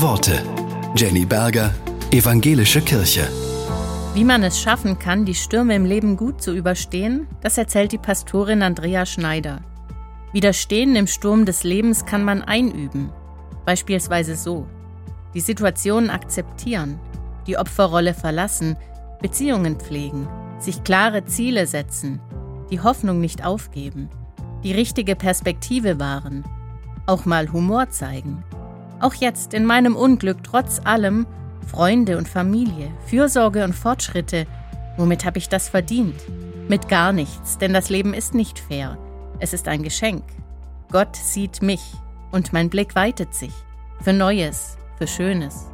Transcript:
Worte. Jenny Berger, Evangelische Kirche. Wie man es schaffen kann, die Stürme im Leben gut zu überstehen, das erzählt die Pastorin Andrea Schneider. Widerstehen im Sturm des Lebens kann man einüben. Beispielsweise so. Die Situation akzeptieren, die Opferrolle verlassen, Beziehungen pflegen, sich klare Ziele setzen, die Hoffnung nicht aufgeben, die richtige Perspektive wahren, auch mal Humor zeigen. Auch jetzt in meinem Unglück trotz allem Freunde und Familie, Fürsorge und Fortschritte. Womit habe ich das verdient? Mit gar nichts, denn das Leben ist nicht fair. Es ist ein Geschenk. Gott sieht mich und mein Blick weitet sich. Für Neues, für Schönes.